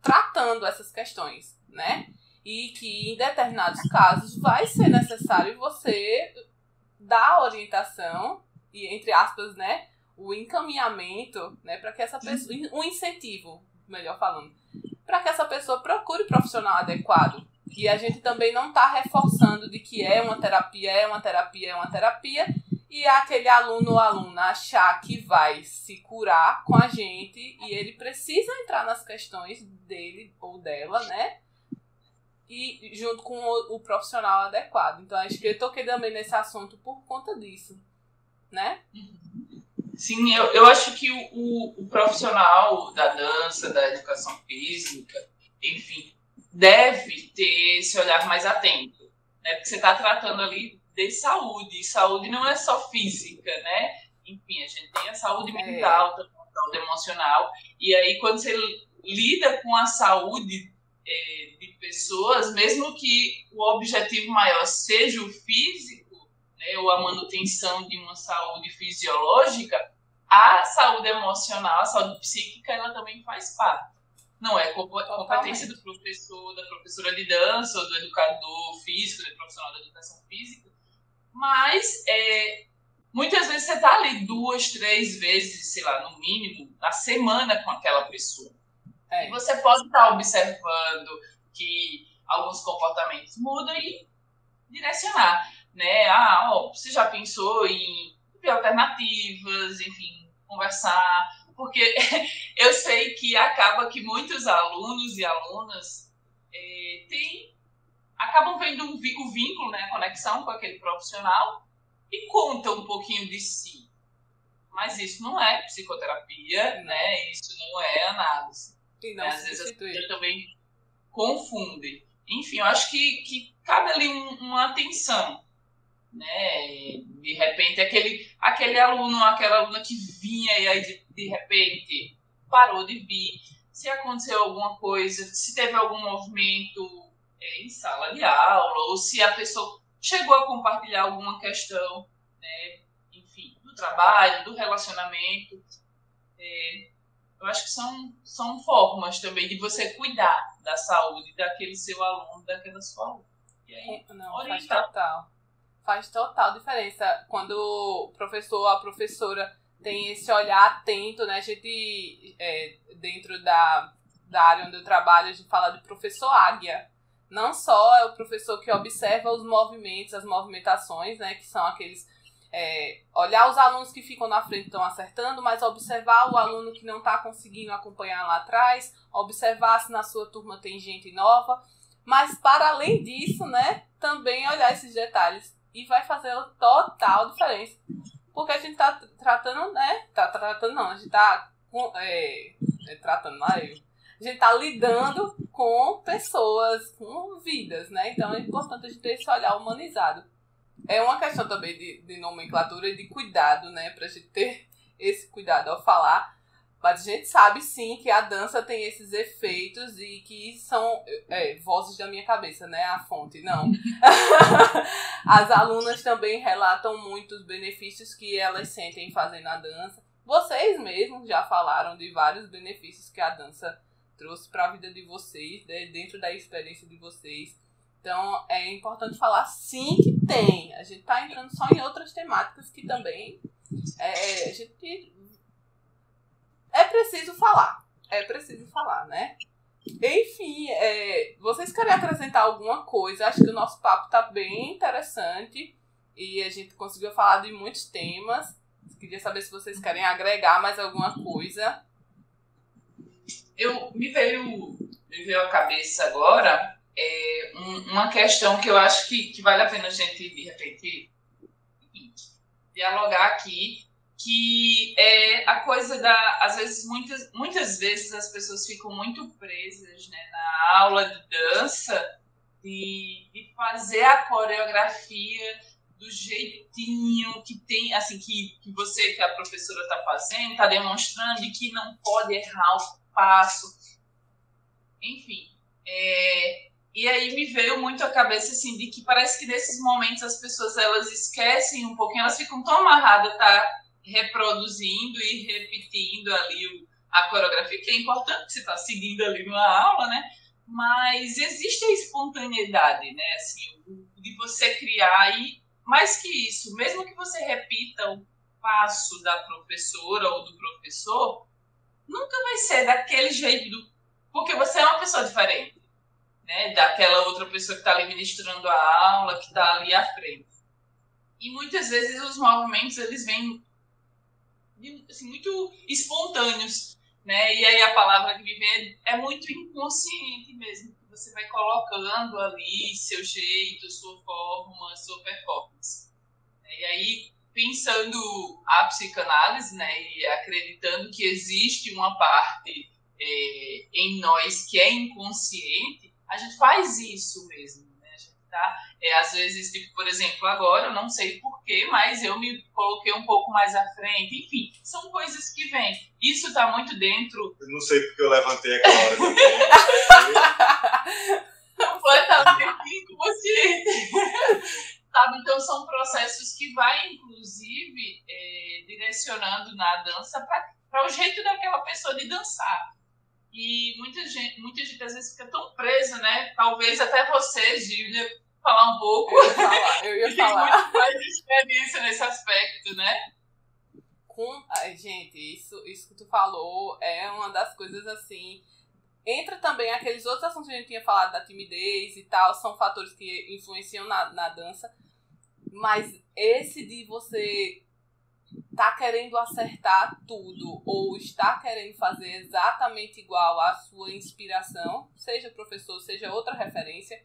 A: tratando essas questões, né? E que em determinados casos vai ser necessário você dar orientação e entre aspas, né, o encaminhamento, né, para que essa pessoa, um incentivo, melhor falando, para que essa pessoa procure profissional adequado. E a gente também não está reforçando de que é uma terapia, é uma terapia, é uma terapia, e aquele aluno ou aluna achar que vai se curar com a gente e ele precisa entrar nas questões dele ou dela, né? E junto com o, o profissional adequado. Então acho que eu toquei também nesse assunto por conta disso, né?
C: Sim, eu, eu acho que o, o, o profissional da dança, da educação física, enfim, deve ter esse olhar mais atento, né? Porque você está tratando ali de saúde. E saúde não é só física, né? Enfim, a gente tem a saúde é. mental, a saúde emocional. E aí, quando você lida com a saúde é, de pessoas, mesmo que o objetivo maior seja o físico, né, ou a manutenção de uma saúde fisiológica, a saúde emocional, a saúde psíquica, ela também faz parte. Não é competência do professor, da professora de dança, ou do educador físico, do profissional da educação física, mas é, muitas vezes você está ali duas, três vezes, sei lá, no mínimo, na semana com aquela pessoa. É. E você pode estar tá observando que alguns comportamentos mudam e direcionar, né? Ah, ó, você já pensou em alternativas, enfim, conversar, porque eu sei que acaba que muitos alunos e alunas é, têm acabam vendo um, o vínculo, né, a conexão com aquele profissional e contam um pouquinho de si. Mas isso não é psicoterapia, né? Isso não é análise.
A: E não
C: né? Às vezes as pessoas também confundem. Enfim, eu acho que, que cabe ali um, uma atenção. Né? De repente, aquele, aquele aluno, aquela aluna que vinha e aí de, repente parou de vir. Se aconteceu alguma coisa, se teve algum movimento é, em sala de aula, ou se a pessoa chegou a compartilhar alguma questão, né, enfim, do trabalho, do relacionamento. É, eu acho que são, são formas também de você cuidar da saúde daquele seu aluno, daquela sua aluna.
A: E aí, Não, orientar. faz total. Faz total diferença quando o professor ou a professora tem esse olhar atento, né? A gente, é, dentro da, da área onde eu trabalho, a gente fala de professor águia. Não só é o professor que observa os movimentos, as movimentações, né, que são aqueles é, olhar os alunos que ficam na frente estão acertando, mas observar o aluno que não está conseguindo acompanhar lá atrás, observar se na sua turma tem gente nova, mas para além disso, né, também olhar esses detalhes. E vai fazer total diferença, porque a gente está tratando, né, tá tratando não, a gente está é, é, tratando, não é eu, a gente está lidando com pessoas, com vidas, né? Então é importante a gente ter esse olhar humanizado. É uma questão também de, de nomenclatura e de cuidado, né? Pra gente ter esse cuidado ao falar. Mas a gente sabe sim que a dança tem esses efeitos e que são é, vozes da minha cabeça, né? A fonte, não. As alunas também relatam muitos benefícios que elas sentem fazendo a dança. Vocês mesmos já falaram de vários benefícios que a dança trouxe para a vida de vocês, né, dentro da experiência de vocês. Então é importante falar sim que tem. A gente está entrando só em outras temáticas que também é, a gente é preciso falar. É preciso falar, né? Enfim, é, vocês querem acrescentar alguma coisa? Acho que o nosso papo está bem interessante e a gente conseguiu falar de muitos temas. Queria saber se vocês querem agregar mais alguma coisa
C: eu me veio, me veio à cabeça agora é, um, uma questão que eu acho que, que vale a pena a gente, de repente, dialogar aqui, que é a coisa da, às vezes, muitas, muitas vezes as pessoas ficam muito presas né, na aula de dança, de, de fazer a coreografia do jeitinho que tem, assim, que, que você, que a professora está fazendo, está demonstrando e que não pode errar o passo. Enfim, é, e aí me veio muito a cabeça, assim, de que parece que nesses momentos as pessoas, elas esquecem um pouquinho, elas ficam tão amarradas, tá reproduzindo e repetindo ali a coreografia, que é importante você estar tá seguindo ali numa aula, né? Mas existe a espontaneidade, né? Assim, de você criar e mais que isso, mesmo que você repita o passo da professora ou do professor, nunca vai ser daquele jeito, do... porque você é uma pessoa diferente, né? Daquela outra pessoa que está ali ministrando a aula, que está ali à frente. E muitas vezes os movimentos eles vêm assim, muito espontâneos, né? E aí a palavra que me vem é, muito inconsciente mesmo você vai colocando ali seu jeito, sua forma, sua performance. E aí, pensando a psicanálise, né, e acreditando que existe uma parte é, em nós que é inconsciente, a gente faz isso mesmo tá? É, às vezes, tipo, por exemplo, agora, eu não sei porquê, mas eu me coloquei um pouco mais à frente. Enfim, são coisas que vêm. Isso tá muito dentro.
D: Eu não sei porque eu levantei aquela hora também.
C: Completamente inconsciente. Sabe? Então, são processos que vai, inclusive, é, direcionando na dança para o jeito daquela pessoa de dançar. E muita gente, muita gente às vezes fica tão presa, né? Talvez até você, Gília, falar um pouco.
A: Eu ia falar, eu ia falar.
C: muito mais experiência nesse aspecto, né?
A: Com, ai, gente, isso, isso que tu falou é uma das coisas assim. Entra também aqueles outros assuntos que a gente tinha falado da timidez e tal, são fatores que influenciam na, na dança. Mas esse de você tá querendo acertar tudo ou está querendo fazer exatamente igual à sua inspiração, seja professor, seja outra referência,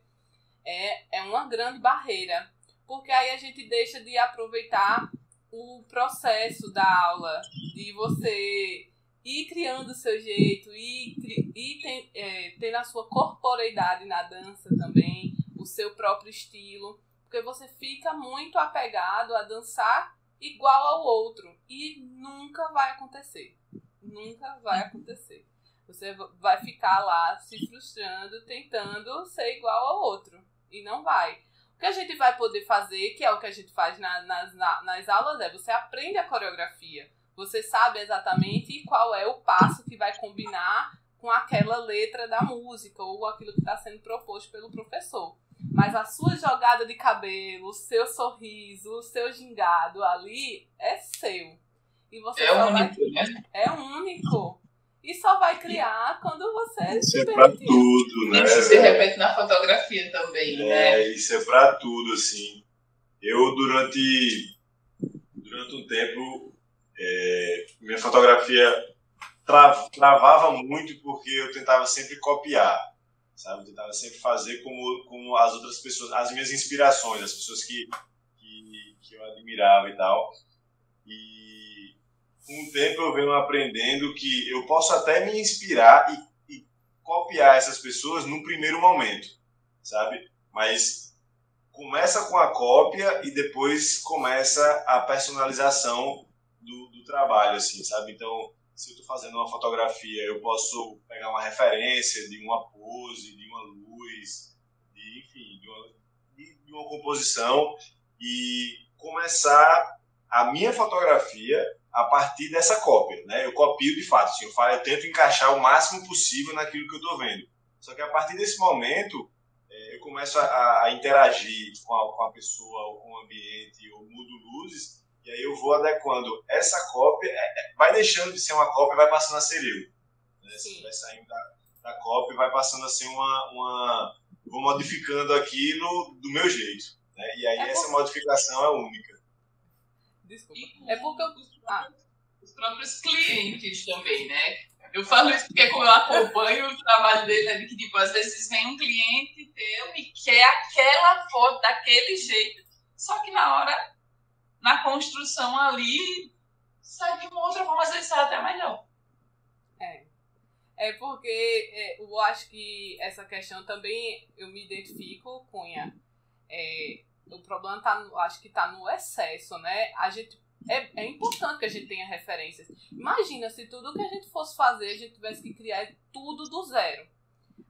A: é, é uma grande barreira. Porque aí a gente deixa de aproveitar o processo da aula, de você ir criando o seu jeito, e ir tem, é, tendo a sua corporeidade na dança também, o seu próprio estilo, porque você fica muito apegado a dançar igual ao outro. E nunca vai acontecer. Nunca vai acontecer. Você vai ficar lá se frustrando, tentando ser igual ao outro. E não vai. O que a gente vai poder fazer, que é o que a gente faz na, nas, na, nas aulas, é você aprende a coreografia. Você sabe exatamente qual é o passo que vai combinar com aquela letra da música ou aquilo que está sendo proposto pelo professor. Mas a sua jogada de cabelo, o seu sorriso, o seu gingado ali é seu. E você
C: é único, vai... né?
A: É único. E só vai criar quando você
D: Isso é pra tudo, né?
C: Isso se repete na fotografia também,
D: é,
C: né?
D: Isso é pra tudo, assim. Eu, durante, durante um tempo, é, minha fotografia travava muito porque eu tentava sempre copiar sabe? Eu tentava sempre fazer como, como as outras pessoas, as minhas inspirações, as pessoas que, que, que eu admirava e tal. E com o tempo eu venho aprendendo que eu posso até me inspirar e, e copiar essas pessoas num primeiro momento, sabe? Mas começa com a cópia e depois começa a personalização do, do trabalho, assim, sabe? Então, se eu estou fazendo uma fotografia, eu posso pegar uma referência de uma pose, de uma luz, de, enfim, de uma, de, de uma composição e começar a minha fotografia a partir dessa cópia, né? Eu copio de fato, assim, eu, faço, eu tento encaixar o máximo possível naquilo que eu estou vendo. Só que a partir desse momento, é, eu começo a, a interagir com a, com a, pessoa, ou com o ambiente, ou mudo luzes, aí eu vou adequando essa cópia, é, é, vai deixando de ser uma cópia e vai passando a ser eu. Né? Vai saindo da, da cópia e vai passando a ser uma, uma. Vou modificando aquilo do meu jeito. Né? E aí é essa modificação é única.
A: Desculpa. É porque eu... ah.
C: os próprios clientes também, né? Eu falo isso porque como eu acompanho o trabalho dele, é que tipo, às vezes vem um cliente teu e quer aquela foto daquele jeito, só que na hora na construção ali sai de uma outra forma, às vezes sai até melhor.
A: É. É porque é, eu acho que essa questão também eu me identifico, Cunha. É, o problema tá, acho que tá no excesso, né? A gente é, é importante que a gente tenha referências. Imagina se tudo que a gente fosse fazer, a gente tivesse que criar tudo do zero.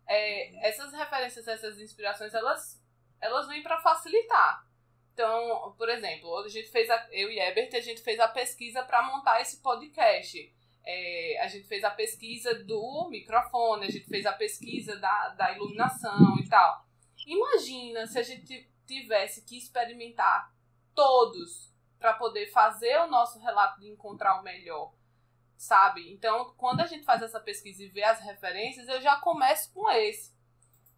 A: É, essas referências, essas inspirações, elas, elas vêm para facilitar. Então, por exemplo, a gente fez a, eu e Ebert, a gente fez a pesquisa para montar esse podcast. É, a gente fez a pesquisa do microfone, a gente fez a pesquisa da, da iluminação e tal. Imagina se a gente tivesse que experimentar todos para poder fazer o nosso relato de encontrar o melhor, sabe? Então, quando a gente faz essa pesquisa e vê as referências, eu já começo com esse.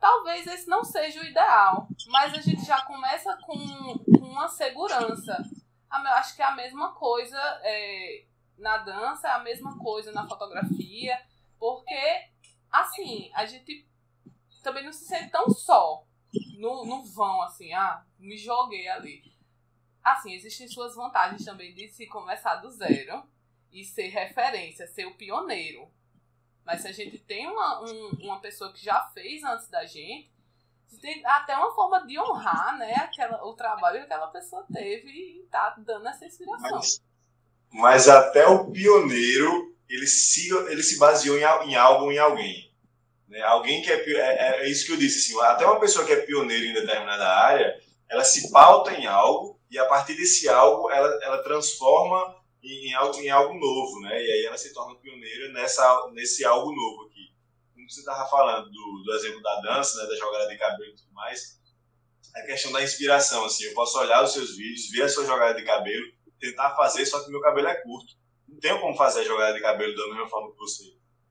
A: Talvez esse não seja o ideal, mas a gente já começa com, com uma segurança. Acho que é a mesma coisa é, na dança, é a mesma coisa na fotografia, porque, assim, a gente também não se sente tão só no, no vão, assim, ah, me joguei ali Assim, existem suas vantagens também de se começar do zero e ser referência, ser o pioneiro. Mas se a gente tem uma, um, uma pessoa que já fez antes da gente, tem até uma forma de honrar né, aquela, o trabalho que aquela pessoa teve e tá dando essa inspiração.
D: Mas, mas até o pioneiro, ele se, ele se baseou em, em algo, em alguém. Né? Alguém que é, é, é isso que eu disse, assim, até uma pessoa que é pioneiro em determinada área, ela se pauta em algo e a partir desse algo ela, ela transforma em, algo, em algo novo, né? E aí ela se torna pioneira nessa, nesse algo novo aqui. Como você estava falando do, do exemplo da dança, né, da jogada de cabelo e tudo mais, a questão da inspiração, assim, eu posso olhar os seus vídeos, ver a sua jogada de cabelo, tentar fazer, só que meu cabelo é curto. Não tenho como fazer a jogada de cabelo da mesma forma que você.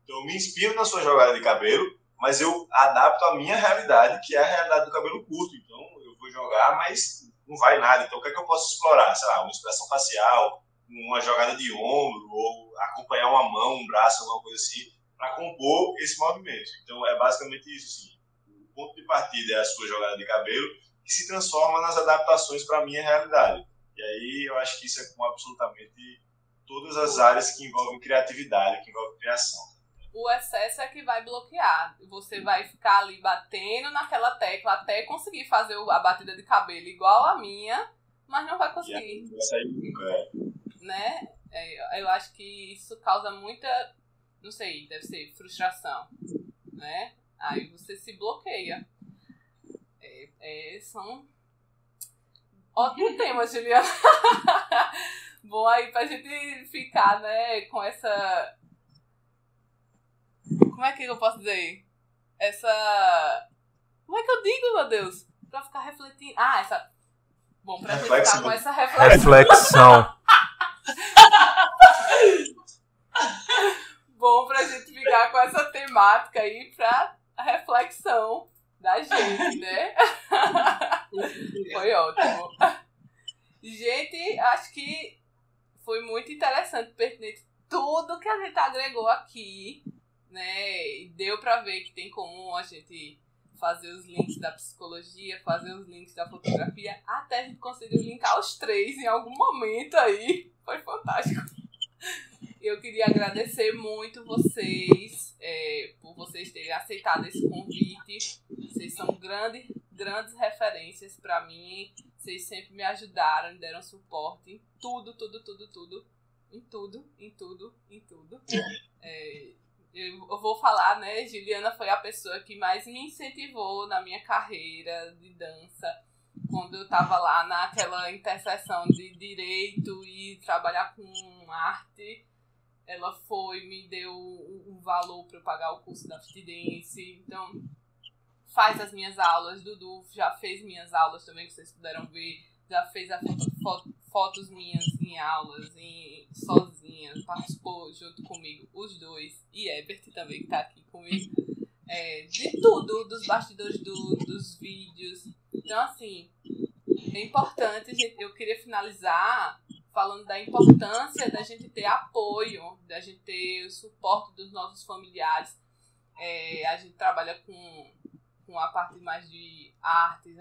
D: Então eu me inspiro na sua jogada de cabelo, mas eu adapto a minha realidade, que é a realidade do cabelo curto. Então eu vou jogar, mas não vai nada. Então, o que é que eu posso explorar? Sei lá, uma expressão facial, uma jogada de ombro, ou acompanhar uma mão, um braço, alguma coisa assim, para compor esse movimento. Então, é basicamente isso. Assim. O ponto de partida é a sua jogada de cabelo, que se transforma nas adaptações para a minha realidade. E aí, eu acho que isso é com absolutamente todas as áreas que envolvem criatividade, que envolvem criação
A: o excesso é que vai bloquear. Você vai ficar ali batendo naquela tecla até conseguir fazer a batida de cabelo igual a minha, mas não vai conseguir.
D: Vai sair nunca, é.
A: Né? É, eu acho que isso causa muita, não sei, deve ser frustração, né? Aí você se bloqueia. É, é, são ótimo tema, Juliana. Bom aí pra gente ficar, né, com essa como é que eu posso dizer? Essa. Como é que eu digo, meu Deus? Pra ficar refletindo. Ah, essa. Bom, pra gente ficar com essa reflexão. Reflexão. Bom, pra gente ficar com essa temática aí pra reflexão da gente, né? foi ótimo. Gente, acho que foi muito interessante, pertinente tudo que a gente agregou aqui né? E deu pra ver que tem como a gente fazer os links da psicologia, fazer os links da fotografia, até a gente conseguiu linkar os três em algum momento aí. Foi fantástico. Eu queria agradecer muito vocês é, por vocês terem aceitado esse convite. Vocês são grandes, grandes referências para mim. Vocês sempre me ajudaram, deram suporte em tudo, tudo, tudo, tudo. Em tudo, em tudo, em tudo. É, eu, vou falar, né? Juliana foi a pessoa que mais me incentivou na minha carreira de dança. Quando eu tava lá naquela interseção de direito e trabalhar com arte, ela foi, me deu um valor para eu pagar o curso da Fitidense. Então, faz as minhas aulas. Dudu já fez minhas aulas também, que vocês puderam ver. Já fez a foto, foto, fotos minhas em aulas, em, sozinha, participou junto comigo, os dois, e Ebert também que tá aqui comigo, é, de tudo, dos bastidores do, dos vídeos. Então, assim, é importante, eu queria finalizar falando da importância da gente ter apoio, da gente ter o suporte dos nossos familiares. É, a gente trabalha com, com a parte mais de artes,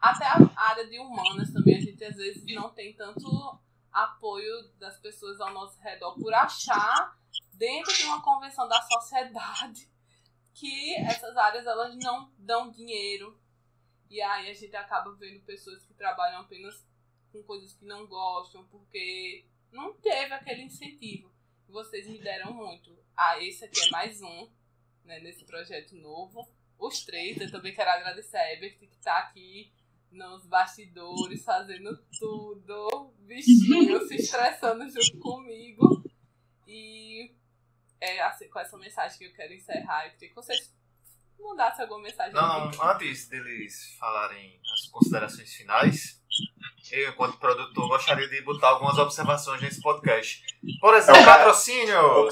A: até a área de humanas também, a gente às vezes não tem tanto apoio das pessoas ao nosso redor por achar dentro de uma convenção da sociedade que essas áreas elas não dão dinheiro. E aí a gente acaba vendo pessoas que trabalham apenas com coisas que não gostam, porque não teve aquele incentivo. Vocês me deram muito. Ah, esse aqui é mais um, né, nesse projeto novo. Os três, eu também quero agradecer a Ebert, que está aqui nos bastidores, fazendo tudo, bichinho, se estressando junto comigo. E é assim, com essa mensagem que eu quero encerrar, eu queria que vocês mandassem alguma mensagem.
B: Não, não, antes deles falarem as considerações finais, eu, enquanto produtor, gostaria de botar algumas observações nesse podcast. Por exemplo, patrocínio!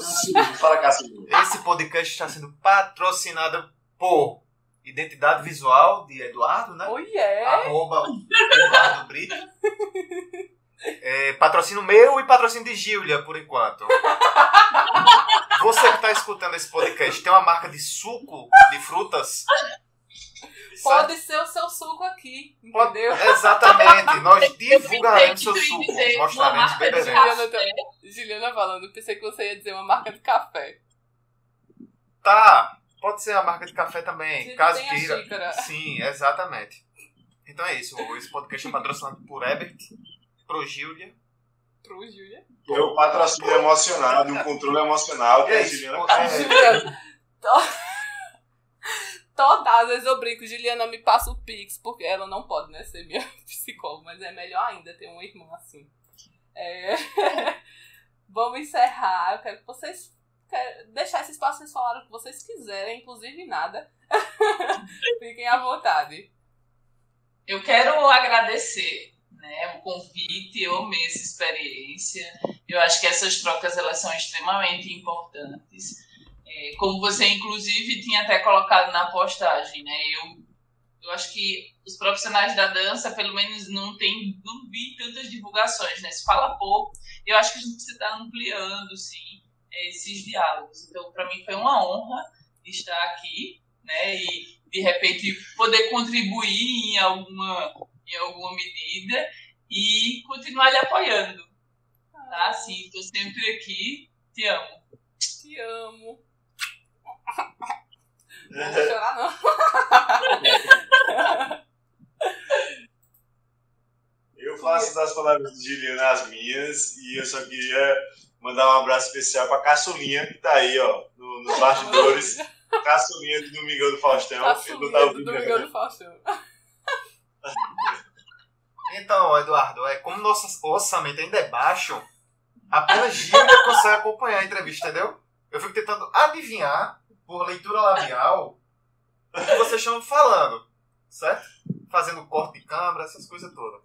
D: Fala, Cássio.
B: Esse podcast está sendo patrocinado por Identidade Visual de Eduardo, né?
A: Oh, yeah.
B: Arroba Eduardo Brito. É, patrocínio meu e patrocínio de Gília, por enquanto. Você que está escutando esse podcast, tem uma marca de suco de frutas?
A: Pode ser o seu suco aqui,
B: Pode-
A: entendeu?
B: Exatamente. Nós divulgaremos seu
C: Eu
B: suco. Mostraremos,
C: de
B: beberemos.
A: Juliana, tá- Juliana falando, eu pensei que você ia dizer uma marca de café.
B: Tá, pode ser a marca de café também,
A: Gente,
B: caso queira. Sim, exatamente. Então é isso. Esse podcast é patrocinado por Ebert, pro Gília.
A: Pro Júlia.
D: Meu patrocínio emocional, do controle emocional, que é
B: é isso.
D: Juliana
B: É,
A: Todas as vezes eu brinco, Juliana me passa o Pix, porque ela não pode, né, ser minha psicóloga, mas é melhor ainda ter uma irmã assim. É... Vamos encerrar. Eu quero que vocês. Quero deixar esse espaço, vocês falaram o que vocês quiserem, inclusive nada. Fiquem à vontade.
C: Eu quero agradecer né, o convite, eu amei essa experiência. Eu acho que essas trocas elas são extremamente importantes. É, como você, inclusive, tinha até colocado na postagem, né? Eu, eu acho que os profissionais da dança, pelo menos, não tem, não vi tantas divulgações, né? Se fala pouco. Eu acho que a gente precisa estar ampliando, sim, esses diálogos. Então, para mim, foi uma honra estar aqui, né? E, de repente, poder contribuir em alguma, em alguma medida e continuar lhe apoiando, tá? Assim, estou sempre aqui, te amo.
A: Te amo. Não vou chorar, não.
D: Eu faço das palavras de Juliana as minhas e eu só queria mandar um abraço especial pra Caçulinha, que tá aí, ó, no- nos bastidores. Caçulinha do Domingão do Faustão.
A: Tá
D: tá
A: do Domingão do Faustão.
B: Então, Eduardo, é, como nosso orçamento ainda é baixo, apenas Gília consegue acompanhar a entrevista, entendeu? Eu fico tentando adivinhar, por leitura labial, o que vocês estão falando, certo? Fazendo corte de câmera, essas coisas todas.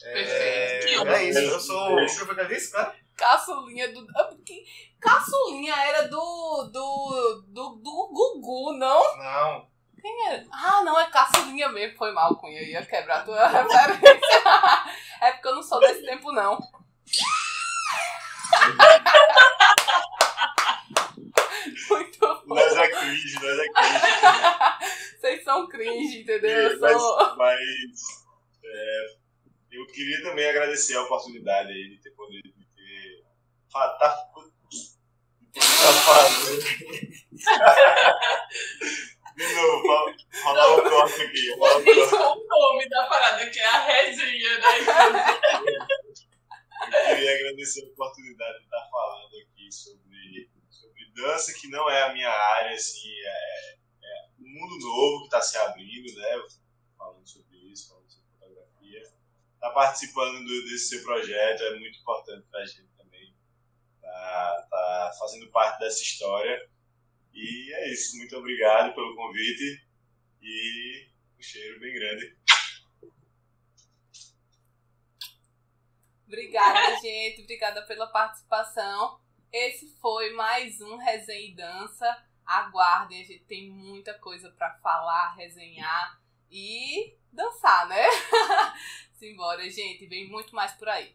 C: Perfeito. Que
B: É, é isso, eu sou. O que foi que disse, cara?
A: Caçulinha do. ah, Caçulinha era do. do. do, do Gugu, não?
B: Não.
A: Quem era? Ah, não, é caçulinha mesmo. Foi mal, Cunha. Eu ia quebrar a tua referência. é porque eu não sou desse tempo, não. Muito bom.
D: Nós é cringe, nós é cringe.
A: Vocês são cringe, entendeu? Eu
D: mas
A: sou.
D: mas, é, eu queria também agradecer a oportunidade aí de ter podido de ter. Tá, tá. De novo, fala- falar um corte aqui.
C: O nome da parada, que é a resenha, né?
D: Eu queria agradecer a oportunidade de estar falando aqui sobre dança, que não é a minha área, assim, é, é um mundo novo que está se abrindo, né? Falando sobre isso, falando sobre fotografia. Estar participando do- desse seu projeto é muito importante para a gente também. Tá, tá fazendo parte dessa história. E é isso. Muito obrigado pelo convite e um cheiro bem grande.
A: Obrigada, gente. Obrigada pela participação. Esse foi mais um Resenha e Dança. Aguardem, a gente tem muita coisa pra falar, resenhar e dançar, né? Simbora, gente. Vem muito mais por aí.